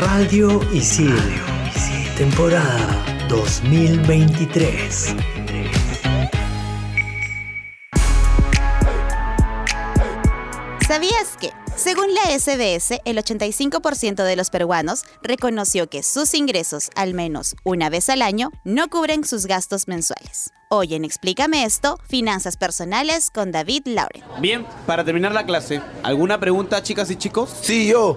Radio Isil, temporada 2023. ¿Sabías que, según la SBS, el 85% de los peruanos reconoció que sus ingresos, al menos una vez al año, no cubren sus gastos mensuales? Hoy en Explícame esto, finanzas personales con David Lauren. Bien, para terminar la clase, ¿alguna pregunta, chicas y chicos? Sí, yo.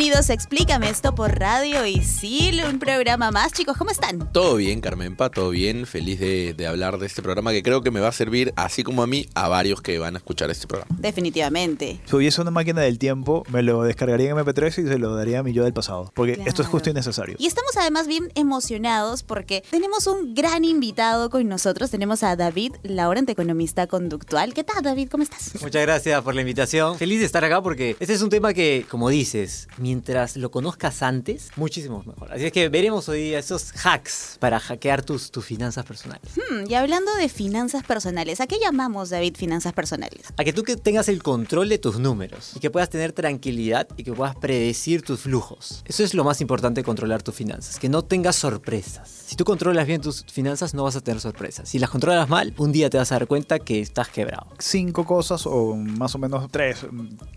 Bienvenidos a Explícame esto por Radio Isil, un programa más. Chicos, ¿cómo están? Todo bien, Carmenpa, todo bien. Feliz de, de hablar de este programa que creo que me va a servir, así como a mí, a varios que van a escuchar este programa. Definitivamente. Si hubiese una máquina del tiempo, me lo descargaría en MP3 y se lo daría a mi yo del pasado. Porque esto es justo y necesario. Y estamos además bien emocionados porque tenemos un gran invitado con nosotros. Tenemos a David Laurent, economista conductual. ¿Qué tal, David? ¿Cómo estás? Muchas gracias por la invitación. Feliz de estar acá porque este es un tema que, como dices, mientras lo conozcas antes, muchísimo mejor. Así es que veremos hoy día esos hacks para hackear tus, tus finanzas personales. Hmm, y hablando de finanzas personales, ¿a qué llamamos, David, finanzas personales? A que tú que tengas el control de tus números y que puedas tener tranquilidad y que puedas predecir tus flujos. Eso es lo más importante de controlar tus finanzas, que no tengas sorpresas. Si tú controlas bien tus finanzas, no vas a tener sorpresas. Si las controlas mal, un día te vas a dar cuenta que estás quebrado. Cinco cosas o más o menos tres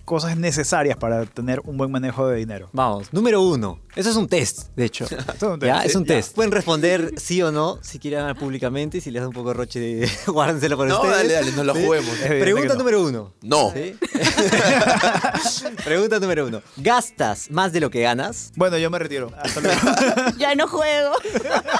cosas necesarias para tener un buen manejo de dinero. Vamos, número uno. Eso es un test, de hecho. Es un test. ¿Ya? Es un ya. test. Pueden responder sí o no si quieren hablar públicamente y si les da un poco de roche, de... guárdenselo para No, ustedes. dale, dale, no lo ¿Sí? juguemos. Pregunta no. número uno. No. ¿Sí? Pregunta número uno. ¿Gastas más de lo que ganas? Bueno, yo me retiro. Hasta luego. ya no juego.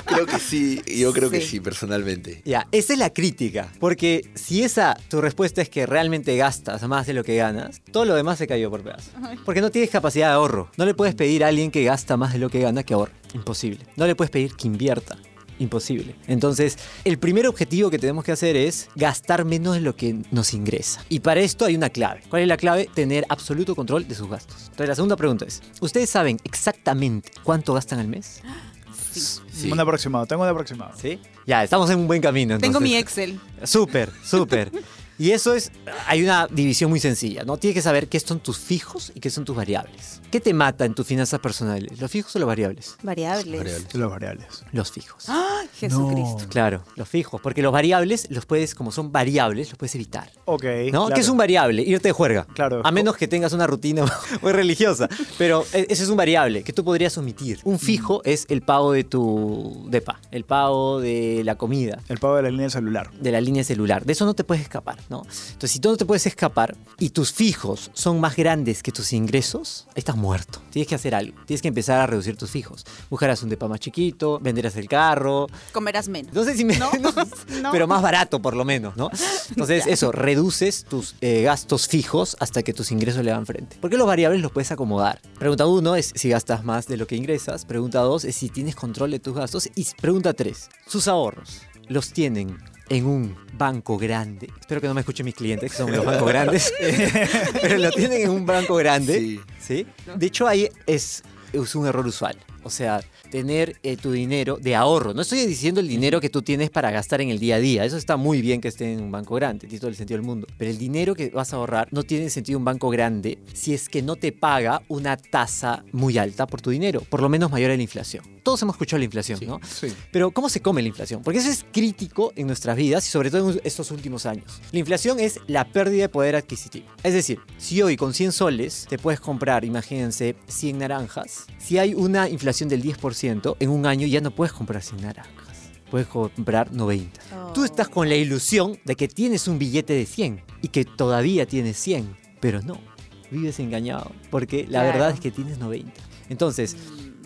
Creo que sí, yo creo que Sí. sí, personalmente. Ya, esa es la crítica. Porque si esa, tu respuesta es que realmente gastas más de lo que ganas, todo lo demás se cayó por pedazos. Porque no tienes capacidad de ahorro. No le puedes pedir a alguien que gasta más de lo que gana que ahorre. Imposible. No le puedes pedir que invierta. Imposible. Entonces, el primer objetivo que tenemos que hacer es gastar menos de lo que nos ingresa. Y para esto hay una clave. ¿Cuál es la clave? Tener absoluto control de sus gastos. Entonces, la segunda pregunta es, ¿ustedes saben exactamente cuánto gastan al mes? Sí. Un aproximado, tengo un aproximado. ¿Sí? Ya, estamos en un buen camino. Tengo mi. Excel. Súper, súper. Y eso es, hay una división muy sencilla, ¿no? Tienes que saber qué son tus fijos y qué son tus variables. ¿Qué te mata en tus finanzas personales? ¿Los fijos o los variables? Variables. Variables. Los variables. Los fijos. ¡Ay, Jesucristo! Claro, los fijos, porque los variables los puedes, como son variables, los puedes evitar. Ok. ¿No? claro. ¿Qué es un variable? Irte de juerga. Claro. A menos que tengas una rutina muy religiosa. Pero e- ese es un variable que tú podrías omitir. Un fijo es el pago de tu depa, el pago de la comida, El pago de la línea celular. de la línea celular. De eso no te puedes escapar, ¿no? Entonces, si tú no te puedes escapar y tus fijos son más grandes que tus ingresos, estás muerto. Tienes que hacer algo. Tienes que empezar a reducir tus fijos. Buscarás un depa más chiquito, venderás el carro. Comerás menos. No sé si me... No, no. Pero más barato, por lo menos, ¿no? Entonces, eso, reduces tus eh, gastos fijos hasta que tus ingresos le dan frente. Porque los variables los puedes acomodar. Pregunta uno es si gastas más de lo que ingresas. Pregunta dos es si tienes control de tus gastos. Y pregunta tres, sus ahorros, ¿los tienen en un banco grande? Espero que no me escuchen mis clientes, que son los bancos grandes. Pero lo tienen en un banco grande. Sí. ¿sí? De hecho, ahí es, es un error usual. O sea, tener eh, tu dinero de ahorro. No estoy diciendo el dinero que tú tienes para gastar en el día a día. Eso está muy bien que esté en un banco grande, tiene todo el sentido del mundo. Pero el dinero que vas a ahorrar no tiene sentido un banco grande si es que no te paga una tasa muy alta por tu dinero, por lo menos mayor a la inflación. Todos hemos escuchado la inflación, ¿no? Sí. Pero ¿cómo se come la inflación? Porque eso es crítico en nuestras vidas y sobre todo en estos últimos años. La inflación es la pérdida de poder adquisitivo. Es decir, si hoy con 100 soles te puedes comprar, imagínense, 100 naranjas, si hay una inflación del 10%, en un año ya no puedes comprar 100 naranjas. Puedes comprar 90. Tú estás con la ilusión de que tienes un billete de 100 y que todavía tienes 100, pero no. Vives engañado porque la Claro. verdad es que tienes 90. Entonces,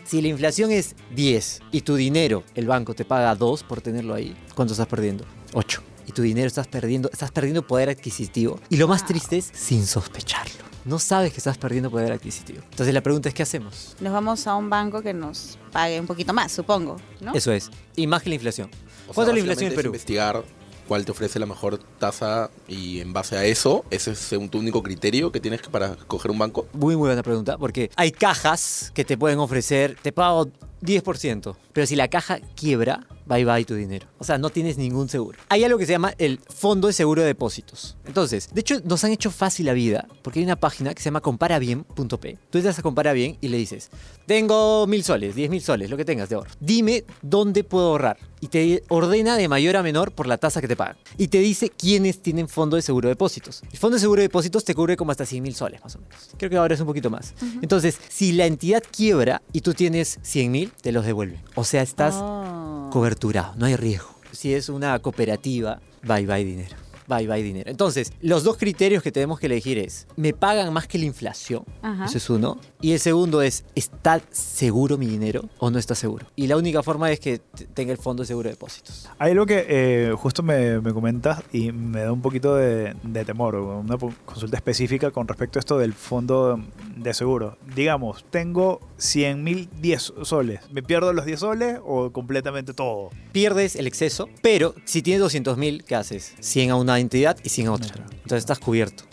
si la inflación es 10 y tu dinero, el banco te paga 2 por tenerlo ahí, ¿cuánto estás perdiendo? 8. y tu dinero estás perdiendo, estás perdiendo poder adquisitivo. Y lo más triste es sin sospecharlo. No sabes que estás perdiendo poder adquisitivo. Entonces la pregunta es, ¿qué hacemos? Nos vamos a un banco que nos pague un poquito más, supongo, ¿no? Eso es. Y más que la inflación. O sea, ¿Cuánto es la inflación en Perú? investigar cuál te ofrece la mejor tasa y en base a eso, ese es un- tu único criterio que tienes para coger un banco. Muy, muy buena pregunta, porque hay cajas que te pueden ofrecer, te pago 10%, pero si la caja quiebra, bye bye tu dinero. O sea, no tienes ningún seguro. Hay algo que se llama el Fondo de Seguro de Depósitos. Entonces, de hecho, nos han hecho fácil la vida, porque hay una página que se llama comparabien.p. Tú entras a Compara Bien y le dices, tengo mil soles, diez mil soles, lo que tengas de ahorro. Dime dónde puedo ahorrar. Y te ordena de mayor a menor por la tasa que te pagan. Y te dice quiénes tienen fondo de seguro de depósitos. El fondo de seguro de depósitos te cubre como hasta 100 mil soles, más o menos. Creo que ahora es un poquito más. Entonces, si la entidad quiebra y tú tienes 100 mil, te los devuelve. O sea, estás Oh. coberturado, no hay riesgo. Si es una cooperativa, bye bye dinero. Bye bye dinero. Entonces, los dos criterios que tenemos que elegir es, ¿me pagan más que la inflación? Ajá. Eso es uno. Y el segundo es, ¿está seguro mi dinero o no está seguro? Y la única forma es que tenga el fondo de seguro de depósitos. Hay algo que eh, justo me, me comentas y me da un poquito de, de temor, una consulta específica con respecto a esto del fondo de seguro. Digamos, tengo 100 mil 10 soles. ¿Me pierdo los 10 soles o completamente todo? Pierdes el exceso, pero si tienes 200 mil, ¿qué haces? 100 a una entidad y 100 a otra. Entonces estás cubierto.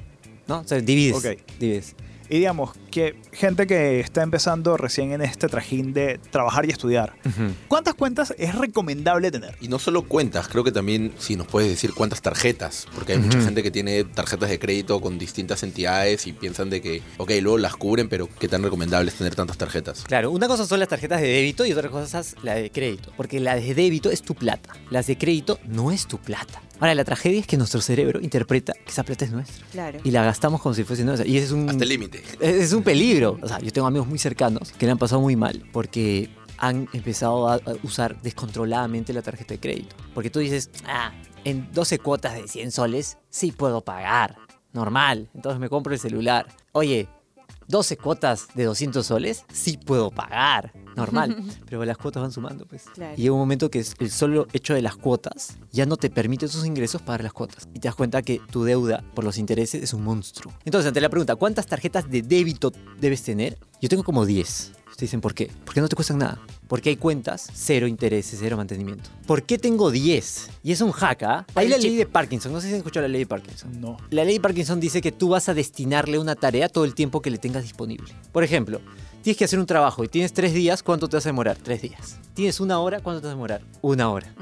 ¿No? O sea, divides. Ok. divides. Y digamos que gente que está empezando recién en este trajín de trabajar y estudiar, ¿cuántas cuentas es recomendable tener? Y no solo cuentas, creo que también si nos puedes decir cuántas tarjetas, porque hay mucha Ujú. gente que tiene tarjetas de crédito con distintas entidades y piensan de que, ok, luego las cubren, pero qué tan recomendable es tener tantas tarjetas. Claro, una cosa son las tarjetas de débito y otra cosa es la de crédito. Porque la de débito es tu plata. Las de crédito no es tu plata. Ahora, la tragedia es que nuestro cerebro interpreta que esa plata es nuestra. Claro. Y la gastamos como si fuese nuestra. Y ese es un... Hasta el límite. Es es un peligro. O sea, yo tengo amigos muy cercanos que le han pasado muy mal porque han empezado a a usar descontroladamente la tarjeta de crédito. Porque tú dices, ah, en 12 cuotas de 100 soles sí puedo pagar. Normal. Entonces me compro el celular. Oye, 12 cuotas de 200 soles sí puedo pagar. Normal. Pero las cuotas van sumando, pues. Claro. Y llega un momento que es el solo hecho de las cuotas ya no te permite esos ingresos pagar las cuotas. Y te das cuenta que tu deuda por los intereses es un monstruo. Entonces, ante la pregunta, ¿cuántas tarjetas de débito debes tener? Yo tengo como 10. Ustedes dicen, ¿por qué? Porque no te cuestan nada. Porque hay cuentas, cero intereses, cero mantenimiento. ¿Por qué tengo 10? Y es un hack, ¿ah? Hay la ley de Parkinson. No sé si han escuchado la ley de Parkinson. No. La ley de Parkinson dice que tú vas a destinarle una tarea todo el tiempo que le tengas disponible. Por ejemplo, tienes que hacer un trabajo y tienes tres días, ¿cuánto te vas a demorar? Tres días. Tienes una hora, ¿cuánto te vas a demorar? Una hora.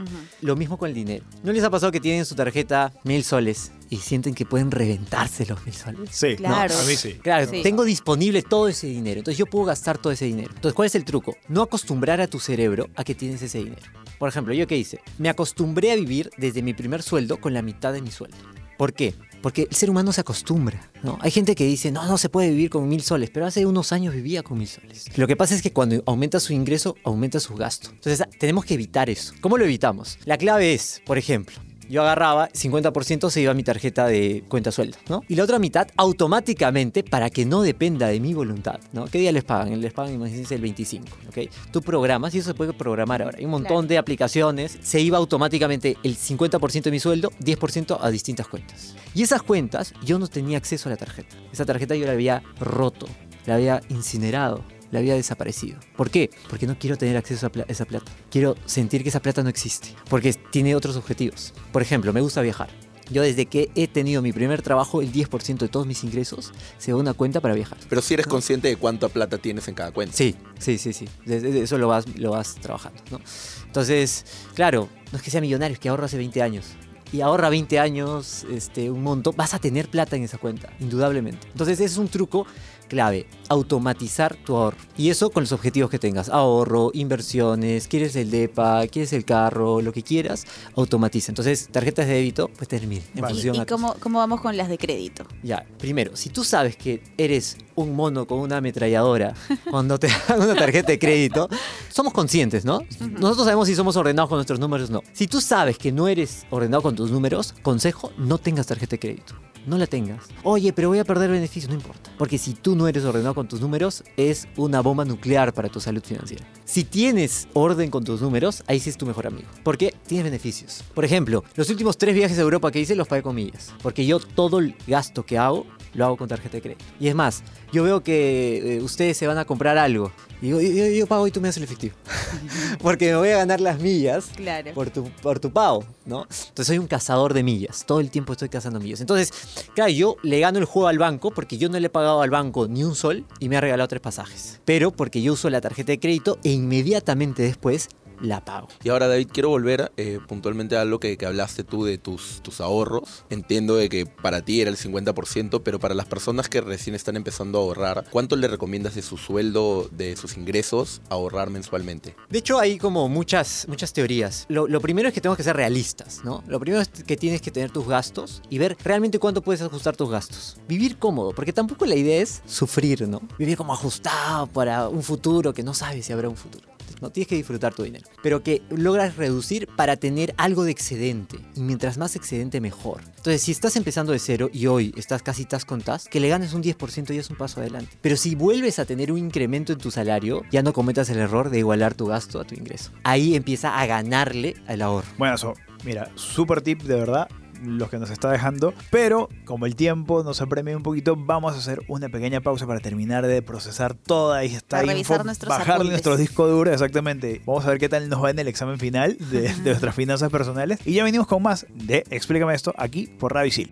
Lo mismo con el dinero. ¿No les ha pasado que tienen en su tarjeta mil soles y sienten que pueden reventarse los mil soles? Sí, Claro. a mí sí. Claro, Sí. tengo disponible todo ese dinero, entonces yo puedo gastar todo ese dinero. Entonces, ¿cuál es el truco? No acostumbrar a tu cerebro a que tienes ese dinero. Por ejemplo, ¿yo qué hice? Me acostumbré a vivir desde mi primer sueldo con la mitad de mi sueldo. ¿Por qué? Porque el ser humano se acostumbra, ¿no? Hay gente que dice, no, no se puede vivir con mil soles, pero hace unos años vivía con mil soles. Lo que pasa es que cuando aumenta su ingreso, aumenta su gasto. Entonces, tenemos que evitar eso. ¿Cómo lo evitamos? La clave es, por ejemplo, yo agarraba, 50% se iba a mi tarjeta de cuenta sueldo, ¿no? Y la otra mitad automáticamente para que no dependa de mi voluntad, ¿no? ¿Qué día les pagan? Les pagan, imagínense, el 25, ¿ok? Tú programas y eso se puede programar ahora. Hay un montón Claro. de aplicaciones. Se iba automáticamente el 50% de mi sueldo, 10% a distintas cuentas. Y esas cuentas, yo no tenía acceso a la tarjeta. Esa tarjeta yo la había roto, la había incinerado. La había desaparecido. ¿Por qué? Porque no quiero tener acceso a pla- esa plata. Quiero sentir que esa plata no existe. Porque tiene otros objetivos. Por ejemplo, me gusta viajar. Yo desde que he tenido mi primer trabajo, el 10% de todos mis ingresos se va a una cuenta para viajar. Pero si eres consciente de cuánta plata tienes en cada cuenta. Sí, sí, sí, sí. Eso lo vas, lo vas trabajando, ¿no? Entonces, claro, no es que sea millonario, es que ahorra hace 20 años. Y ahorra 20 años, este, un montón, vas a tener plata en esa cuenta, indudablemente. Entonces, ese es un truco clave, automatizar tu ahorro. Y eso con los objetivos que tengas, ahorro, inversiones, quieres el DEPA, quieres el carro, lo que quieras, automatiza. Entonces, tarjetas de débito, pues termina. En Vale. ¿Y, función y a tus- cómo, cómo vamos con las de crédito? ya, primero, si tú sabes que eres un mono con una ametralladora cuando te dan una tarjeta de crédito, somos conscientes, ¿no? Nosotros sabemos si somos ordenados con nuestros números o no. Si tú sabes que no eres ordenado con tus números, consejo, no tengas tarjeta de crédito. No la tengas. Oye, pero voy a perder beneficios, no importa. Porque si tú no eres ordenado con tus números, es una bomba nuclear para tu salud financiera. Si tienes orden con tus números, ahí sí es tu mejor amigo. Porque tienes beneficios. Por ejemplo, los últimos tres viajes a Europa que hice los pagué con millas. Porque yo todo el gasto que hago lo hago con tarjeta de crédito. Y es más, yo veo que eh, ustedes se van a comprar algo. Y digo, yo, yo- yo pago y tú me das el efectivo. Porque me voy a ganar las millas Claro. por tu, por tu pago, ¿no? Entonces soy un cazador de millas. Todo el tiempo estoy cazando millas. Entonces, claro, yo le gano el juego al banco porque yo no le he pagado al banco ni un sol y me ha regalado tres pasajes. Pero porque yo uso la tarjeta de crédito e inmediatamente después la pago. Y ahora, David, quiero volver eh, puntualmente a lo que, que hablaste tú de tus, tus ahorros. Entiendo de que para ti era el 50%, pero para las personas que recién están empezando a ahorrar, ¿cuánto le recomiendas de su sueldo, de sus ingresos, ahorrar mensualmente? De hecho, hay como muchas, muchas teorías. Lo, lo primero es que tenemos que ser realistas, ¿no? Lo primero es que tienes que tener tus gastos y ver realmente cuánto puedes ajustar tus gastos. Vivir cómodo, porque tampoco la idea es sufrir, ¿no? Vivir como ajustado para un futuro que no sabes si habrá un futuro. No tienes que disfrutar tu dinero, pero que logras reducir para tener algo de excedente. Y mientras más excedente, mejor. Entonces, si estás empezando de cero y hoy estás casi tas con tas, que le ganes un 10% ya es un paso adelante. Pero si vuelves a tener un incremento en tu salario, ya no cometas el error de igualar tu gasto a tu ingreso. Ahí empieza a ganarle al ahorro. Bueno, eso, mira, súper tip de verdad los que nos está dejando, pero como el tiempo nos apremia un poquito, vamos a hacer una pequeña pausa para terminar de procesar toda esta Para info, revisar nuestros bajar apuntes. nuestro disco duro, exactamente. Vamos a ver qué tal nos va en el examen final de, de nuestras finanzas personales y ya venimos con más de Explícame esto aquí por Radio Isil.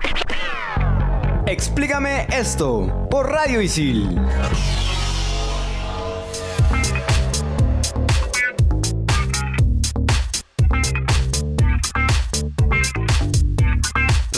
Explícame esto por Radio Isil.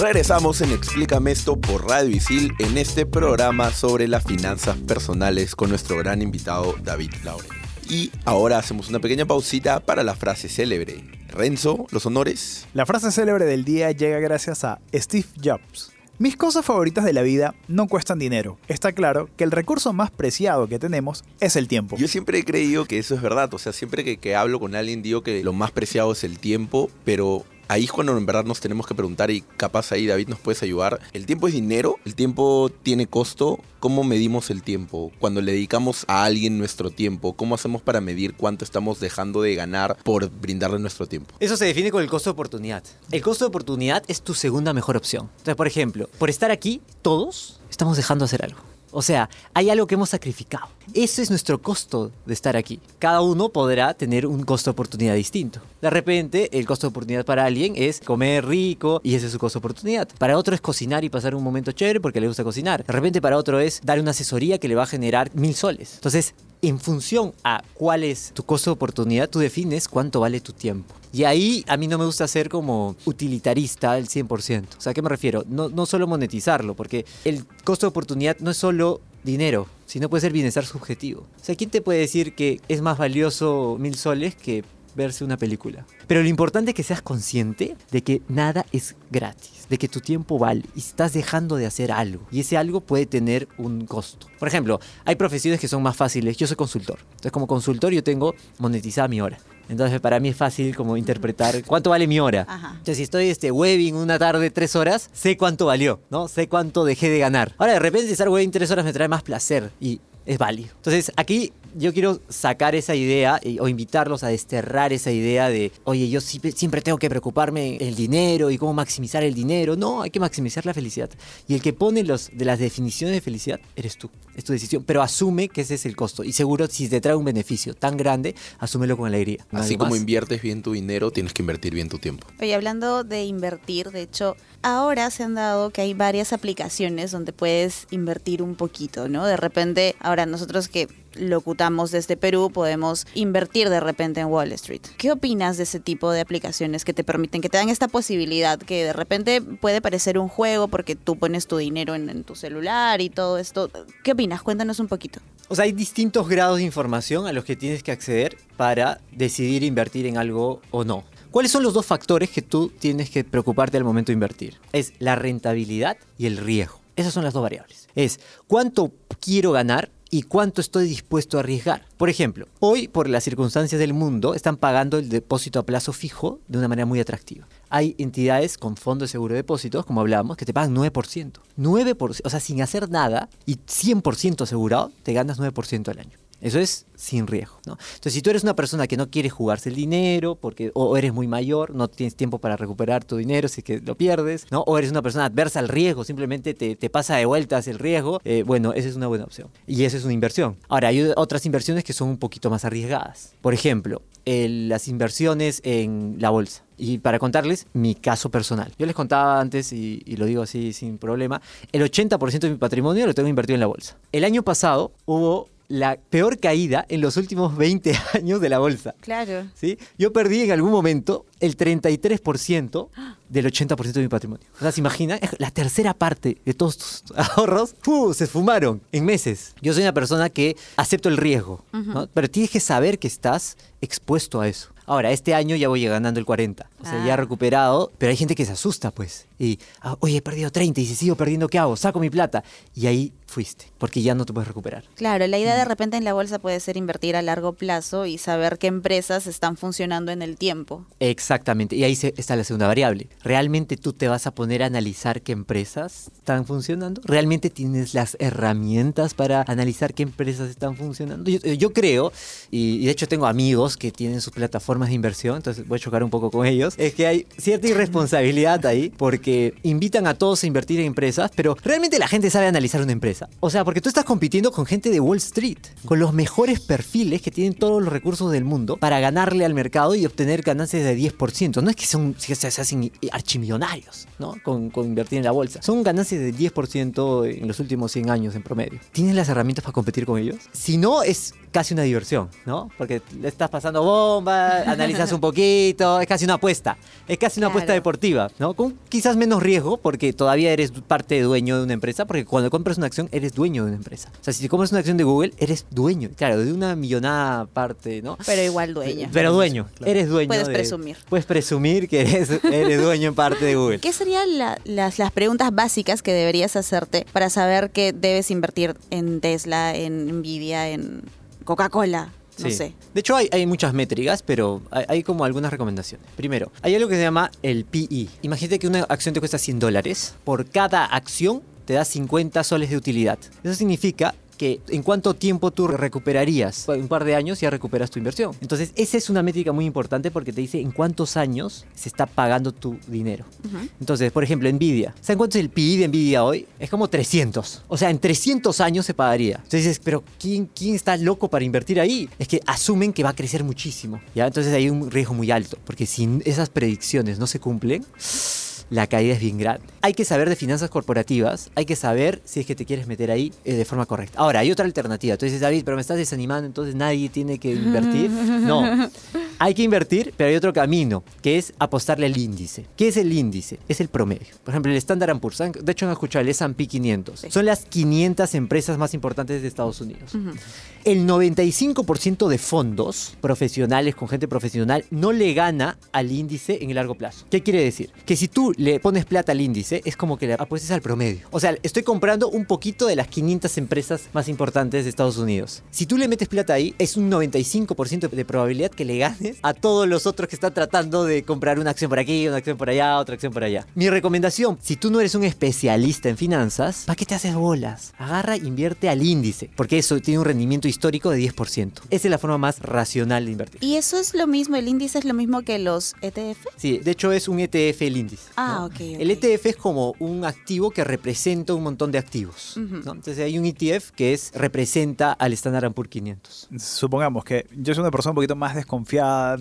Regresamos en Explícame esto por Radio Isil en este programa sobre las finanzas personales con nuestro gran invitado David Lauren. Y ahora hacemos una pequeña pausita para la frase célebre. Renzo, los honores. La frase célebre del día llega gracias a Steve Jobs. Mis cosas favoritas de la vida no cuestan dinero. Está claro que el recurso más preciado que tenemos es el tiempo. Yo siempre he creído que eso es verdad. O sea, siempre que, que hablo con alguien digo que lo más preciado es el tiempo, pero ahí cuando en verdad nos tenemos que preguntar y capaz ahí David nos puedes ayudar. ¿El tiempo es dinero? ¿El tiempo tiene costo? ¿Cómo medimos el tiempo? Cuando le dedicamos a alguien nuestro tiempo, ¿cómo hacemos para medir cuánto estamos dejando de ganar por brindarle nuestro tiempo? Eso se define con el costo de oportunidad. El costo de oportunidad es tu segunda mejor opción. Entonces, por ejemplo, por estar aquí, todos estamos dejando de hacer algo. O sea, hay algo que hemos sacrificado. Ese es nuestro costo de estar aquí. Cada uno podrá tener un costo de oportunidad distinto. De repente, el costo de oportunidad para alguien es comer rico y ese es su costo de oportunidad. Para otro es cocinar y pasar un momento chévere porque le gusta cocinar. De repente, para otro es dar una asesoría que le va a generar mil soles. Entonces, en función a cuál es tu costo de oportunidad, tú defines cuánto vale tu tiempo. Y ahí a mí no me gusta ser como utilitarista al 100%. O sea, ¿a qué me refiero? No, no solo monetizarlo, porque el costo de oportunidad no es solo dinero, sino puede ser bienestar subjetivo. O sea, ¿quién te puede decir que es más valioso mil soles que verse una película? Pero lo importante es que seas consciente de que nada es gratis, de que tu tiempo vale y estás dejando de hacer algo. Y ese algo puede tener un costo. Por ejemplo, hay profesiones que son más fáciles. Yo soy consultor. Entonces, como consultor, yo tengo monetizada mi hora. Entonces, para mí es fácil como interpretar cuánto vale mi hora. Ajá. Entonces, si estoy este webbing una tarde, tres horas, sé cuánto valió, ¿no? Sé cuánto dejé de ganar. Ahora, de repente, estar webbing tres horas me trae más placer y es válido. Entonces, aquí yo quiero sacar esa idea y- o invitarlos a desterrar esa idea de, oye, yo siempre, siempre tengo que preocuparme el dinero y cómo maximizar el dinero. No, hay que maximizar la felicidad. Y el que pone los, de las definiciones de felicidad eres tú. Es tu decisión. Pero asume que ese es el costo. Y seguro, si te trae un beneficio tan grande, asúmelo con alegría. No Así como más. inviertes bien tu dinero, tienes que invertir bien tu tiempo. Oye, hablando de invertir, de hecho, ahora se han dado que hay varias aplicaciones donde puedes invertir un poquito, ¿no? De repente, ahora nosotros que locutamos desde Perú, podemos invertir de repente en Wall Street. ¿Qué opinas de ese tipo de aplicaciones que te permiten, que te dan esta posibilidad, que de repente puede parecer un juego porque tú pones tu dinero en, tu celular y todo esto? ¿Qué opinas? Cuéntanos un poquito. O sea, hay distintos grados de información a los que tienes que acceder para decidir invertir en algo o no. ¿Cuáles son los dos factores que tú tienes que preocuparte al momento de invertir? Es la rentabilidad y el riesgo. Esas son las dos variables. Es cuánto quiero ganar y cuánto estoy dispuesto a arriesgar. Por ejemplo, hoy por las circunstancias del mundo están pagando el depósito a plazo fijo de una manera muy atractiva. hay entidades con fondos de seguro de depósitos, como hablábamos, que te pagan 9%. 9%, o sea, sin hacer nada y 100% asegurado, te ganas 9% al año. Eso es sin riesgo. Entonces, si tú eres una persona que no quiere jugarse el dinero, porque o eres muy mayor, no tienes tiempo para recuperar tu dinero si es que lo pierdes, ¿no? O eres una persona adversa al riesgo, simplemente te, te pasa de vueltas el riesgo, eh, bueno, esa es una buena opción. Y esa es una inversión. Ahora, hay otras inversiones que son un poquito más arriesgadas. Por ejemplo, las inversiones en la bolsa. Y para contarles mi caso personal. Yo les contaba antes, y, y lo digo así sin problema, el 80% de mi patrimonio lo tengo invertido en la bolsa. El año pasado hubo la peor caída en los últimos 20 años de la bolsa. Claro. ¿sí? Yo perdí en algún momento el 33% del 80% de mi patrimonio. O sea, ¿se imaginan? La tercera parte de todos tus ahorros se esfumaron en meses. Yo soy una persona que acepto el riesgo, ¿no? pero tienes que saber que estás expuesto a eso. Ahora, este año ya voy ganando el 40. O sea, ya he Ah. recuperado, pero hay gente que se asusta, pues. Y, ah, oye, he perdido 30 y si sigo perdiendo, ¿qué hago? Saco mi plata. Y ahí fuiste, porque ya no te puedes recuperar. Claro, la idea de repente en la bolsa puede ser invertir a largo plazo y saber qué empresas están funcionando en el tiempo. Exactamente, y ahí está la segunda variable. ¿Realmente tú te vas a poner a analizar qué empresas están funcionando? ¿Realmente tienes las herramientas para analizar qué empresas están funcionando? Yo, yo creo, y, y de hecho tengo amigos que tienen sus plataformas de inversión, entonces voy a chocar un poco con ellos, es que hay cierta irresponsabilidad ahí porque invitan a todos a invertir en empresas, pero realmente la gente sabe analizar una empresa. O sea, porque tú estás compitiendo con gente de Wall Street, con los mejores perfiles que tienen todos los recursos del mundo para ganarle al mercado y obtener ganancias de 10%. No es que son, que se se hacen archimillonarios, ¿no? Con, con invertir en la bolsa. Son ganancias de 10% en los últimos 100 años en promedio. ¿Tienes las herramientas para competir con ellos? Si no, es casi una diversión, ¿no? Porque le estás pasando bomba, analizas un poquito, es casi una apuesta. Es casi una apuesta deportiva, ¿no? Con quizás menos riesgo porque todavía eres parte de dueño de una empresa, porque cuando compras una acción eres dueño de una empresa. O sea, si compras una acción de Google, eres dueño, claro, de una millonada parte, ¿no? Pero igual dueño. Pero dueño, eres dueño. Puedes de- presumir. Puedes presumir que eres, eres dueño en parte de Google. ¿Qué serían la- las, las preguntas básicas que deberías hacerte para saber que debes invertir en Tesla, en Nvidia, en Coca-Cola? No Sí. sé. De hecho, hay, hay muchas métricas, pero hay, hay como algunas recomendaciones. Primero, hay algo que se llama el PI. Imagínate que una acción te cuesta 100 dólares. Por cada acción te da 50 soles de utilidad. Eso significa que en cuánto tiempo tú recuperarías. En un par de años ya recuperas tu inversión. Entonces, esa es una métrica muy importante porque te dice en cuántos años se está pagando tu dinero. Entonces, por ejemplo, Nvidia. ¿Saben cuánto es el PI de Nvidia hoy? Es como 300. O sea, en 300 años se pagaría. Entonces dices, pero ¿quién, ¿quién está loco para invertir ahí? Es que asumen que va a crecer muchísimo. ¿ya? Entonces hay un riesgo muy alto. Porque si esas predicciones no se cumplen, la caída es bien grande. Hay que saber de finanzas corporativas, hay que saber si es que te quieres meter ahí eh, de forma correcta. Ahora, hay otra alternativa. Tú dices, David, pero me estás desanimando, entonces nadie tiene que invertir. No, hay que invertir, pero hay otro camino, que es apostarle al índice. ¿Qué es el índice? Es el promedio. Por ejemplo, el Standard Poor's, de hecho han escuchado el S&P 500. Son las 500 empresas más importantes de Estados Unidos. El 95% de fondos profesionales con gente profesional no le gana al índice en el largo plazo. ¿Qué quiere decir? Que si tú le pones plata al índice, es como que le apuestes al promedio. O sea, estoy comprando un poquito de las 500 empresas más importantes de Estados Unidos. Si tú le metes plata ahí, es un 95% de probabilidad que le ganes a todos los otros que están tratando de comprar una acción por aquí, una acción por allá, otra acción por allá. Mi recomendación, si tú no eres un especialista en finanzas, ¿para qué te haces bolas? Agarra, invierte al índice, porque eso tiene un rendimiento histórico de 10%. Esa es la forma más racional de invertir. Y eso es lo mismo, el índice es lo mismo que los ETF. Sí, de hecho es un ETF el índice. Ah, ok. El ETF es como un activo que representa un montón de activos. Entonces hay un ETF que es representa al Standard Poor's 500. Supongamos que yo soy una persona un poquito más desconfiada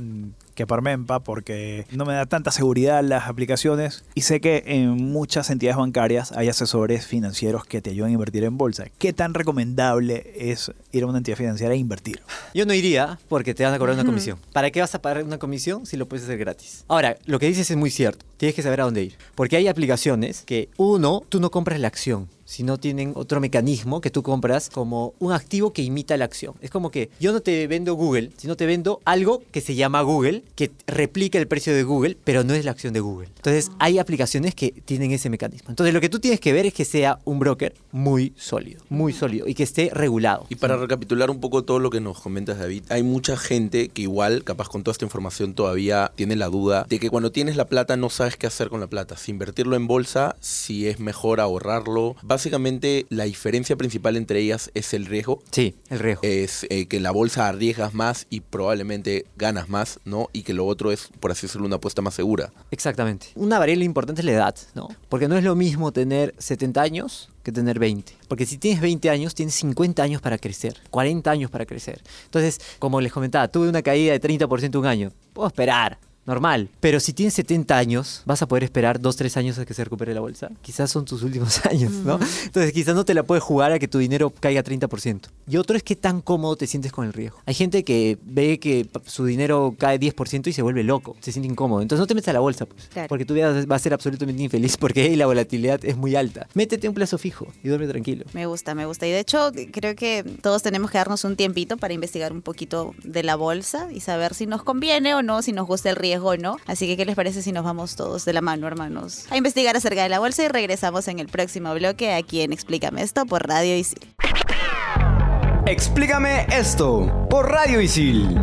que Parmempa porque no me da tanta seguridad las aplicaciones y sé que en muchas entidades bancarias hay asesores financieros que te ayudan a invertir en bolsa. ¿Qué tan recomendable es ir a una entidad financiera e invertir? Yo no iría porque te van a cobrar una comisión. ¿Para qué vas a pagar una comisión si lo puedes hacer gratis? Ahora, lo que dices es muy cierto. tienes que saber a dónde ir. Porque hay aplicaciones que, uno, tú no compras la acción, sino tienen otro mecanismo que tú compras como un activo que imita la acción. Es como que yo no te vendo Google, sino te vendo algo que se llama Google, que replica el precio de Google, pero no es la acción de Google. Entonces hay aplicaciones que tienen ese mecanismo. Entonces lo que tú tienes que ver es que sea un broker muy sólido, muy sólido y que esté regulado. Y para recapitular un poco todo lo que nos comentas, David, hay mucha gente que igual, capaz con toda esta información, todavía tiene la duda de que cuando tienes la plata no sabes qué hacer con la plata. Si invertirlo en bolsa, si es mejor ahorrarlo. Básicamente la diferencia principal entre ellas es el riesgo. Sí, el riesgo. Es eh, que en la bolsa arriesgas más y probablemente ganas más, ¿no? Y que lo otro es, por así decirlo, una apuesta más segura. Exactamente. Una variable importante es la edad, ¿no? Porque no es lo mismo tener 70 años que tener 20. Porque si tienes 20 años, tienes 50 años para crecer, 40 años para crecer. Entonces, como les comentaba, tuve una caída de 30% un año. Puedo esperar, normal. Pero si tienes 70 años, vas a poder esperar 2, 3 años a que se recupere la bolsa. Quizás son tus últimos años, ¿no? Entonces quizás no te la puedes jugar a que tu dinero caiga 30%. Y otro es qué tan cómodo te sientes con el riesgo. Hay gente que ve que su dinero cae 10% y se vuelve loco, se siente incómodo. Entonces no te metas a la bolsa, pues. Claro. Porque tu vida va a ser absolutamente infeliz porque la volatilidad es muy alta. Métete un plazo fijo y duerme tranquilo. Me gusta, me gusta. Y de hecho, creo que todos tenemos que darnos un tiempito para investigar un poquito de la bolsa y saber si nos conviene o no, si nos gusta el riesgo Así que, ¿qué les parece si nos vamos todos de la mano, hermanos? A investigar acerca de la bolsa y regresamos en el próximo bloque aquí en Explícame esto por Radio Isil. Explícame esto por Radio Isil.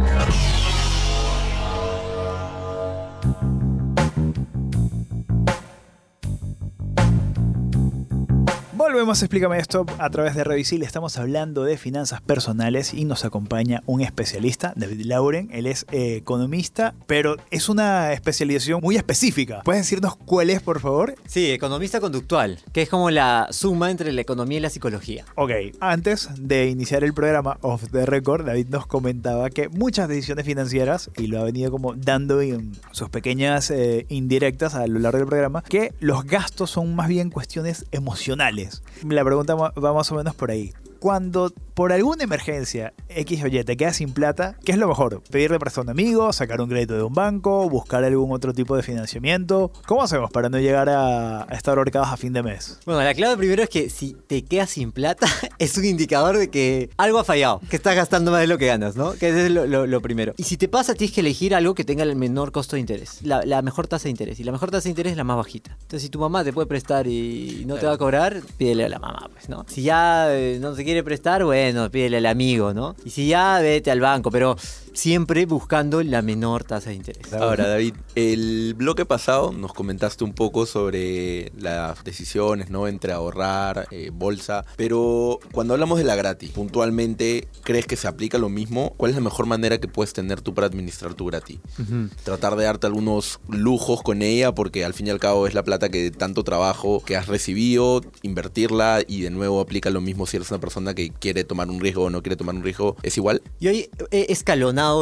Volvemos a Explícame esto a través de Revisil. Estamos hablando de finanzas personales y nos acompaña un especialista, David Lauren. Él es eh, economista, pero es una especialización muy específica. ¿Puedes decirnos cuál es, por favor? Sí, economista conductual, que es como la suma entre la economía y la psicología. Ok, antes de iniciar el programa Off the Record, David nos comentaba que muchas decisiones financieras, y lo ha venido como dando en sus pequeñas eh, indirectas a lo largo del programa, que los gastos son más bien cuestiones emocionales. La pregunta va más o menos por ahí. Cuando por alguna emergencia X o Y te quedas sin plata, ¿qué es lo mejor? ¿Pedirle prestado a un amigo? ¿Sacar un crédito de un banco? ¿Buscar algún otro tipo de financiamiento? ¿Cómo hacemos para no llegar a, estar ahorcados a fin de mes? Bueno, la clave primero es que si te quedas sin plata, es un indicador de que algo ha fallado, que estás gastando más de lo que ganas, ¿no? Que es lo, primero. Y si te pasa, tienes que elegir algo que tenga el menor costo de interés, la, mejor tasa de interés. Y la mejor tasa de interés es la más bajita. Entonces, si tu mamá te puede prestar y no te va a cobrar, pídele a la mamá, pues, ¿no? Si ya eh, no te quiere prestar, bueno, pídele al amigo, ¿no? Y si ya, vete al banco, pero siempre buscando la menor tasa de interés. Ahora, David, el bloque pasado nos comentaste un poco sobre las decisiones, ¿no? Entre ahorrar, eh, bolsa, pero cuando hablamos de la gratis, puntualmente, ¿crees que se aplica lo mismo? ¿Cuál es la mejor manera que puedes tener tú para administrar tu gratis? Ujú. Tratar de darte algunos lujos con ella, porque al fin y al cabo es la plata que de tanto trabajo que has recibido, invertirla y de nuevo aplica lo mismo si eres una persona que quiere tomar un riesgo o no quiere tomar un riesgo, ¿es igual? Yo he he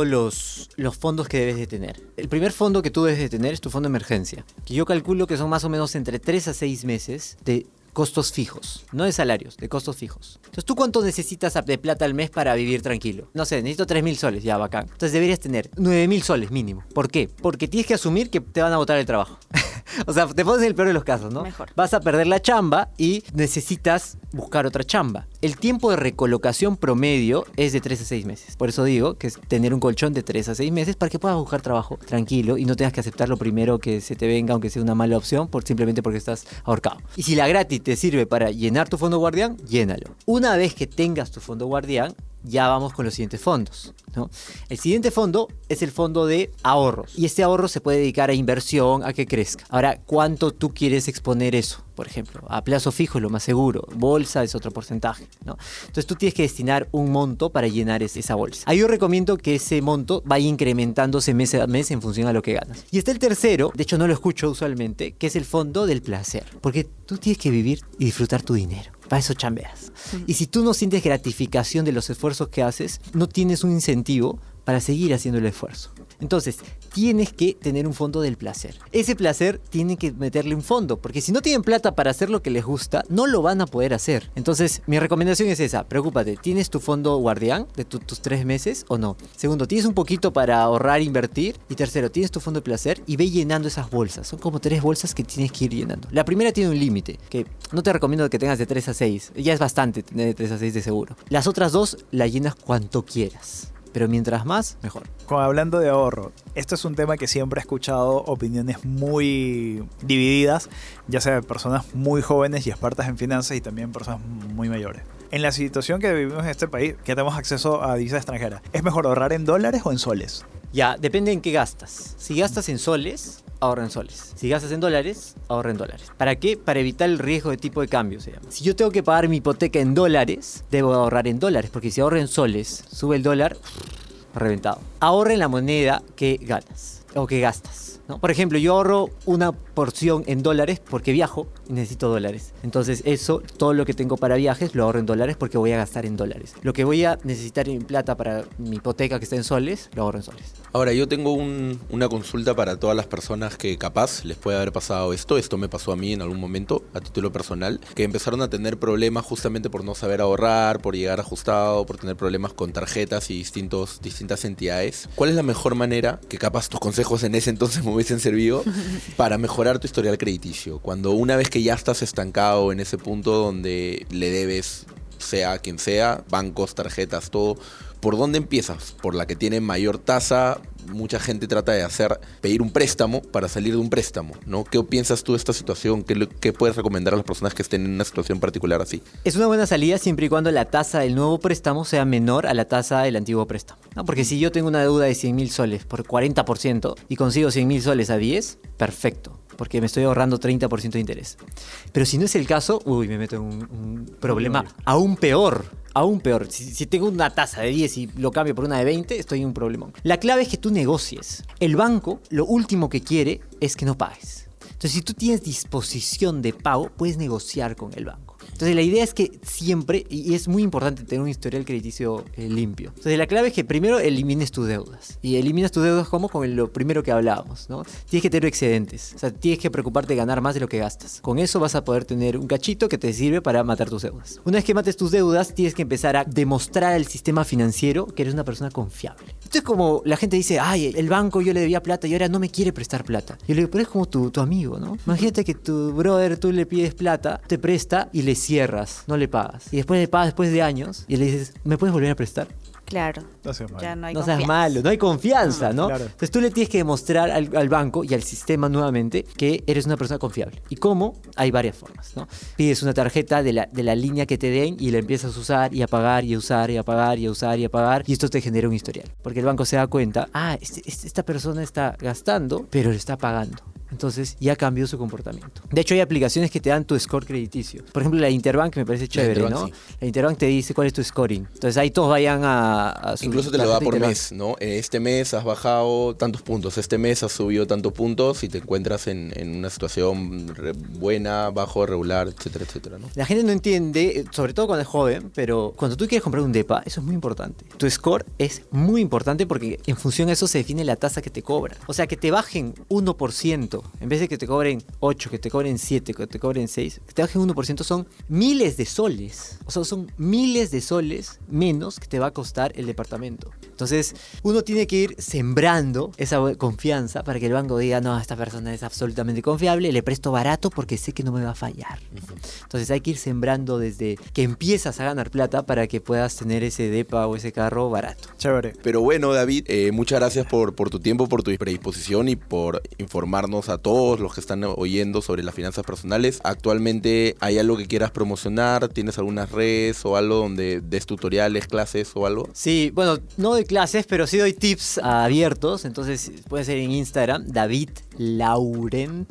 los, los fondos que debes de tener. El primer fondo que tú debes de tener es tu fondo de emergencia, que yo calculo que son más o menos entre 3 a 6 meses de costos fijos, no de salarios, de costos fijos. Entonces, ¿tú cuánto necesitas de plata al mes para vivir tranquilo? No sé, necesito 3 mil soles, ya bacán. Entonces deberías tener 9 mil soles mínimo. ¿Por qué? Porque tienes que asumir que te van a botar el trabajo. o sea, te pones en el peor de los casos, ¿no? Mejor. Vas a perder la chamba y necesitas buscar otra chamba. El tiempo de recolocación promedio es de 3 a 6 meses. Por eso digo que es tener un colchón de 3 a 6 meses para que puedas buscar trabajo tranquilo y no tengas que aceptar lo primero que se te venga, aunque sea una mala opción, por, simplemente porque estás ahorcado. Y si la gratis te sirve para llenar tu fondo guardián, llénalo. Una vez que tengas tu fondo guardián, ya vamos con los siguientes fondos. ¿no? El siguiente fondo es el fondo de ahorros. Y este ahorro se puede dedicar a inversión, a que crezca. Ahora, ¿cuánto tú quieres exponer eso? Por ejemplo, a plazo fijo es lo más seguro. Bolsa es otro porcentaje. ¿no? Entonces tú tienes que destinar un monto para llenar es- esa bolsa. Ahí yo recomiendo que ese monto vaya incrementándose mes a mes en función a lo que ganas. Y está el tercero, de hecho no lo escucho usualmente, que es el fondo del placer. Porque tú tienes que vivir y disfrutar tu dinero. Para eso chambeas. Y si tú no sientes gratificación de los esfuerzos que haces, no tienes un incentivo para seguir haciendo el esfuerzo. Entonces, tienes que tener un fondo del placer. Ese placer tiene que meterle un fondo, porque si no tienen plata para hacer lo que les gusta, no lo van a poder hacer. Entonces, mi recomendación es esa, preocúpate, ¿tienes tu fondo guardián de tu- tus tres meses o no? Segundo, ¿tienes un poquito para ahorrar, invertir? Y tercero, ¿tienes tu fondo de placer? Y ve llenando esas bolsas. Son como tres bolsas que tienes que ir llenando. La primera tiene un límite, que no te recomiendo que tengas de 3 a 6. Ya es bastante tener de 3 a 6 de seguro. Las otras dos la llenas cuanto quieras. Pero mientras más, mejor. Como hablando de ahorro, esto es un tema que siempre he escuchado opiniones muy divididas, ya sea de personas muy jóvenes y expertas en finanzas y también personas muy mayores. En la situación que vivimos en este país, que tenemos acceso a divisa extranjera, ¿es mejor ahorrar en dólares o en soles? Ya, depende en qué gastas. Si gastas en soles, ahorra en soles. Si gastas en dólares, ahorra en dólares. ¿Para qué? Para evitar el riesgo de tipo de cambio, se llama. Si yo tengo que pagar mi hipoteca en dólares, debo ahorrar en dólares, porque si ahorro en soles, sube el dólar, reventado. Ahorra en la moneda que ganas o que gastas. Por ejemplo, yo ahorro una porción en dólares porque viajo necesito dólares. Entonces eso, todo lo que tengo para viajes, lo ahorro en dólares porque voy a gastar en dólares. Lo que voy a necesitar en plata para mi hipoteca que está en soles, lo ahorro en soles. Ahora, yo tengo un- una consulta para todas las personas que capaz les puede haber pasado esto. Esto me pasó a mí en algún momento, a título personal, que empezaron a tener problemas justamente por no saber ahorrar, por llegar ajustado, por tener problemas con tarjetas y distintos, distintas entidades. ¿Cuál es la mejor manera, que capaz tus consejos en ese entonces me hubiesen servido, para mejorar tu historial crediticio? Cuando una vez que ya estás estancado en ese punto donde le debes sea quien sea, bancos, tarjetas, todo. ¿Por dónde empiezas? ¿Por la que tiene mayor tasa? Mucha gente trata de hacer, pedir un préstamo para salir de un préstamo, ¿no? ¿Qué piensas tú de esta situación? ¿Qué, puedes recomendar a las personas que estén en una situación particular así? Es una buena salida siempre y cuando la tasa del nuevo préstamo sea menor a la tasa del antiguo préstamo. Porque si yo tengo una deuda de 100 mil soles por 40% y consigo 100 mil soles a 10, perfecto. Porque me estoy ahorrando 30% de interés. Pero si no es el caso, uy, me meto en un, un problema aún peor. Aún peor. Si, si tengo una tasa de 10 y lo cambio por una de 20, estoy en un problemón. La clave es que tú negocies. El banco lo último que quiere es que no pagues. Entonces, si tú tienes disposición de pago, puedes negociar con el banco. Entonces, la idea es que siempre, y es muy importante tener un historial crediticio eh, limpio. Entonces, la clave es que primero elimines tus deudas. Y eliminas tus deudas como con lo primero que hablábamos, ¿no? Tienes que tener excedentes. O sea, tienes que preocuparte de ganar más de lo que gastas. Con eso vas a poder tener un cachito que te sirve para matar tus deudas. Una vez que mates tus deudas, tienes que empezar a demostrar al sistema financiero que eres una persona confiable. Esto es como la gente dice, ay, el banco yo le debía plata y ahora no me quiere prestar plata. Yo le digo, pero es como tu, tu amigo, ¿no? Imagínate que tu brother tú le pides plata, te presta y le cierras, no le pagas. Y después le pagas después de años y le dices, ¿me puedes volver a prestar? Claro. No seas malo. Ya no hay no seas confianza. malo, no hay confianza, ¿no? Claro. Entonces tú le tienes que demostrar al, al banco y al sistema nuevamente que eres una persona confiable. ¿Y cómo? Hay varias formas, ¿no? Pides una tarjeta de la, de la línea que te den y la empiezas a usar y a pagar y a usar y a pagar y a usar y a pagar y esto te genera un historial. Porque el banco se da cuenta, ah, este- este- esta persona está gastando, pero le está pagando. Entonces ya cambió su comportamiento. De hecho, hay aplicaciones que te dan tu score crediticio. Por ejemplo, la Interbank me parece chévere, ¿no? sí. La Interbank te dice cuál es tu scoring. Entonces ahí todos vayan a, a su Incluso te lo da por Interbank. mes, ¿no? Eh, Este mes has bajado tantos puntos, este mes has subido tantos puntos y te encuentras en, en una situación buena, bajo, regular, etcétera, etcétera, ¿no? La gente no entiende, eh, sobre todo cuando es joven, pero cuando tú quieres comprar un DEPA, eso es muy importante. Tu score es muy importante porque en función a eso se define la tasa que te cobran. O sea, que te bajen 1%, en vez de que te cobren 8, que te cobren 7, que te cobren 6, que te bajen 1% son miles de soles. O sea, son miles de soles menos que te va a costar el departamento. Entonces, uno tiene que ir sembrando esa confianza para que el banco diga, no, esta persona es absolutamente confiable, le presto barato porque sé que no me va a fallar. Entonces hay que ir sembrando desde que empiezas a ganar plata para que puedas tener ese depa o ese carro barato. Chévere. Pero bueno, David, eh, muchas gracias por, por tu tiempo, por tu predisposición y por informarnos a todos los que están oyendo sobre las finanzas personales. Actualmente, ¿hay algo que quieras promocionar? ¿Tienes algunas redes o algo donde des tutoriales, clases o algo? Sí, bueno, no doy clases, pero sí doy tips abiertos. Entonces puede ser en Instagram, David Laurent.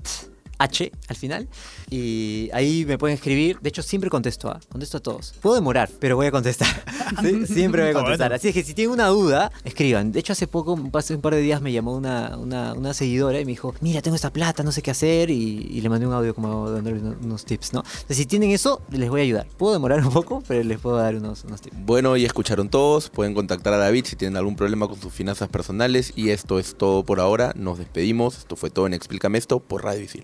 H al final. Y ahí me pueden escribir. De hecho, siempre contesto, ¿ah? contesto a todos. Puedo demorar, pero voy a contestar. ¿Sí? Siempre voy a contestar. Así es que si tienen una duda, escriban. De hecho, hace poco, hace un par de días, me llamó una, una, una seguidora y me dijo, mira, tengo esta plata, no sé qué hacer. Y, y le mandé un audio como dándole unos, unos tips, ¿no? Entonces, si tienen eso, les voy a ayudar. Puedo demorar un poco, pero les puedo dar unos, unos tips. Bueno, ya escucharon todos. Pueden contactar a David si tienen algún problema con sus finanzas personales. Y esto es todo por ahora. Nos despedimos. Esto fue todo en Explícame esto por Radio Isil.